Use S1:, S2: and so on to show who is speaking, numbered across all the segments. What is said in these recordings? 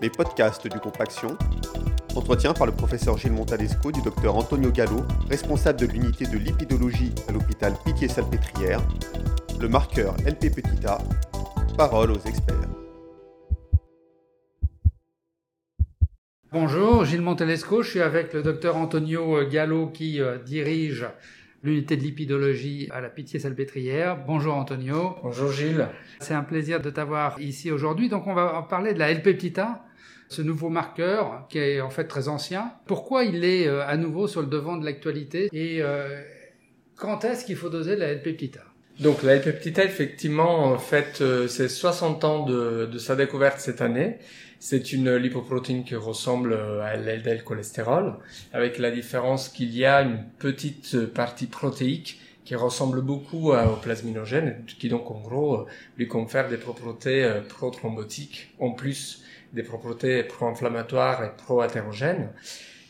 S1: les podcasts du groupe Action. Entretien par le professeur Gilles Montalesco du docteur Antonio Gallo, responsable de l'unité de lipidologie à l'hôpital Pitié-Salpêtrière. Le marqueur LP petit a. Parole aux experts.
S2: Bonjour, Gilles Montalesco, je suis avec le docteur Antonio Gallo qui euh, dirige l'unité de lipidologie à la Pitié-Salpêtrière. Bonjour Antonio.
S3: Bonjour Gilles.
S2: C'est un plaisir de t'avoir ici aujourd'hui. Donc on va parler de la L-peptita, ce nouveau marqueur qui est en fait très ancien. Pourquoi il est euh, à nouveau sur le devant de l'actualité et euh, quand est-ce qu'il faut doser la L-peptita
S3: donc la L-peptita, effectivement, en fait, euh, c'est 60 ans de, de, sa découverte cette année. C'est une lipoprotéine qui ressemble à LDL cholestérol, avec la différence qu'il y a une petite partie protéique qui ressemble beaucoup au plasminogène, qui donc en gros lui confère des propriétés pro-thrombotiques en plus des propriétés pro-inflammatoires et pro-athérogènes.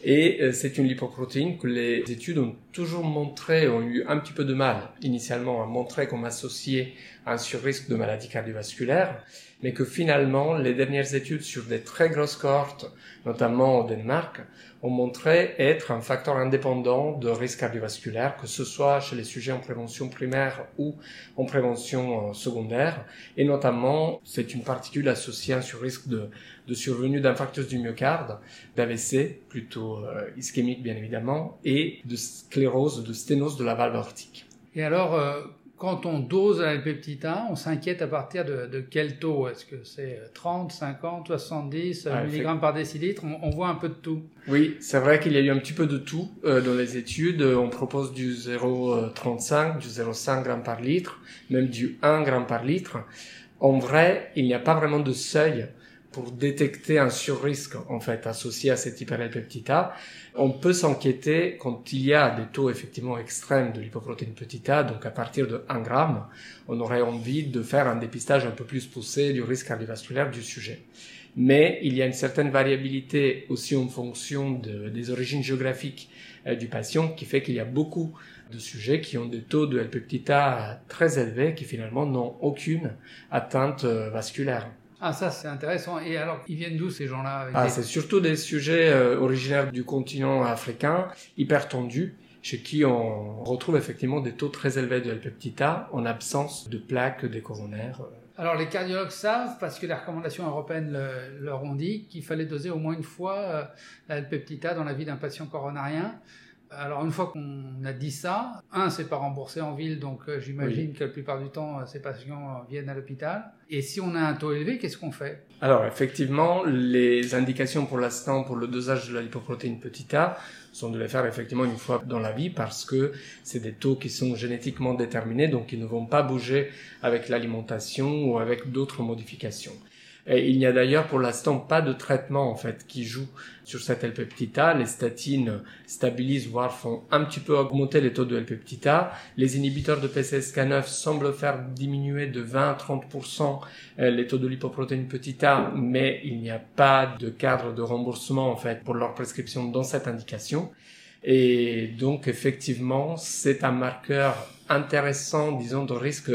S3: Et euh, c'est une lipoprotéine que les études ont toujours montré, ont eu un petit peu de mal initialement à montrer comme associée un surrisque de maladie cardiovasculaire, mais que finalement les dernières études sur des très grosses cohortes, notamment au Danemark, ont montré être un facteur indépendant de risque cardiovasculaire, que ce soit chez les sujets en prévention primaire ou en prévention euh, secondaire. Et notamment, c'est une particule associée à un surrisque de, de survenue d'infarctus du myocarde, d'AVC, plutôt euh, ischémique bien évidemment, et de sclérose, de sténose de la valve aortique.
S2: Et alors, euh, quand on dose la peptida, on s'inquiète à partir de, de quel taux? Est-ce que c'est 30, 50, 70 mg par décilitre? On, voit un peu de tout.
S3: Oui, c'est vrai qu'il y a eu un petit peu de tout euh, dans les études. On propose du 0,35, du 0,5 g par litre, même du 1 g par litre. En vrai, il n'y a pas vraiment de seuil pour détecter un surrisque en fait associé à cette hyperlipeptida, on peut s'inquiéter quand il y a des taux effectivement extrêmes de lipoprotéine petit a, donc à partir de 1 gramme, on aurait envie de faire un dépistage un peu plus poussé du risque cardiovasculaire du sujet. Mais il y a une certaine variabilité aussi en fonction de, des origines géographiques euh, du patient qui fait qu'il y a beaucoup de sujets qui ont des taux de L-peptida très élevés qui finalement n'ont aucune atteinte euh, vasculaire.
S2: Ah ça c'est intéressant. Et alors ils viennent d'où ces gens-là
S3: Ah c'est surtout des sujets euh, originaires du continent africain, hyper tendus, chez qui on retrouve effectivement des taux très élevés de L-peptida en absence de plaques des coronaires.
S2: Alors les cardiologues savent, parce que les recommandations européennes leur ont dit qu'il fallait doser au moins une fois euh, la L-peptida dans la vie d'un patient coronarien. Alors une fois qu'on a dit ça, un, c'est pas remboursé en ville, donc euh, j'imagine que la plupart du temps, euh, ces patients euh, viennent à l'hôpital. Et si on a un taux élevé, qu'est-ce qu'on fait?
S3: Alors effectivement, les indications pour l'instant pour le dosage de la lipoprotéine petit a sont de les faire effectivement une fois dans la vie parce que c'est des taux qui sont génétiquement déterminés, donc ils ne vont pas bouger avec l'alimentation ou avec d'autres modifications. Et il n'y a d'ailleurs pour l'instant pas de traitement en fait qui joue sur cette L-peptida. Les statines stabilisent voire font un petit peu augmenter les taux de L-peptida. Les inhibiteurs de PCSK9 semblent faire diminuer de 20 à 30% euh, les taux de lipoprotéine petit a, mais il n'y a pas de cadre de remboursement en fait pour leur prescription dans cette indication. Et donc effectivement, c'est un marqueur intéressant, disons, de risque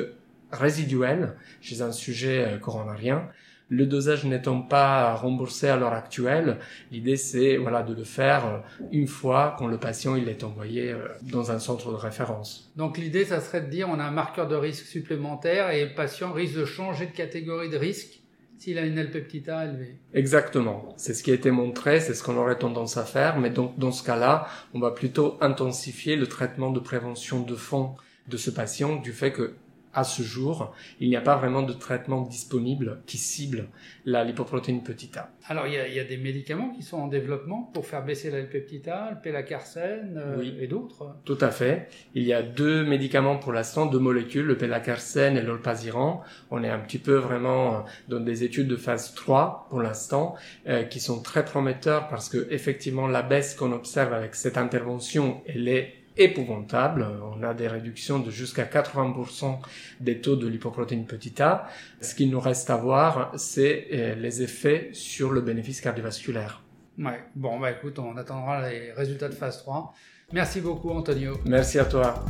S3: résiduel chez un sujet euh, coronarien. Le dosage n'étant pas remboursé à l'heure actuelle, l'idée c'est voilà de le faire euh, une fois quand le patient il est envoyé euh, dans un centre de référence.
S2: Donc l'idée ça serait de dire on a un marqueur de risque supplémentaire et le patient risque de changer de catégorie de risque s'il a une L-peptida élevée.
S3: Exactement. C'est ce qui a été montré, c'est ce qu'on aurait tendance à faire, mais donc dans ce cas-là, on va plutôt intensifier le traitement de prévention de fond de ce patient du fait que à ce jour, il n'y a pas vraiment de traitement disponible qui cible la lipoprotéine petit a.
S2: Alors, il y, a, il y a des médicaments qui sont en développement pour faire baisser la L-peptida, le pélacarcène euh, et d'autres
S3: Tout à fait. Il y a deux médicaments pour l'instant, deux molécules, le pélacarcène et l'olpasiran. On est un petit peu vraiment dans des études de phase 3 pour l'instant, euh, qui sont très prometteurs parce que effectivement la baisse qu'on observe avec cette intervention, elle est épouvantable. On a des réductions de jusqu'à 80% des taux de lipoprotéine petit a. Ce qu'il nous reste à voir, c'est euh, les effets sur le bénéfice cardiovasculaire.
S2: Ouais, bon, bah écoute, on attendra les résultats de phase 3. Merci beaucoup, Antonio.
S3: Merci à toi.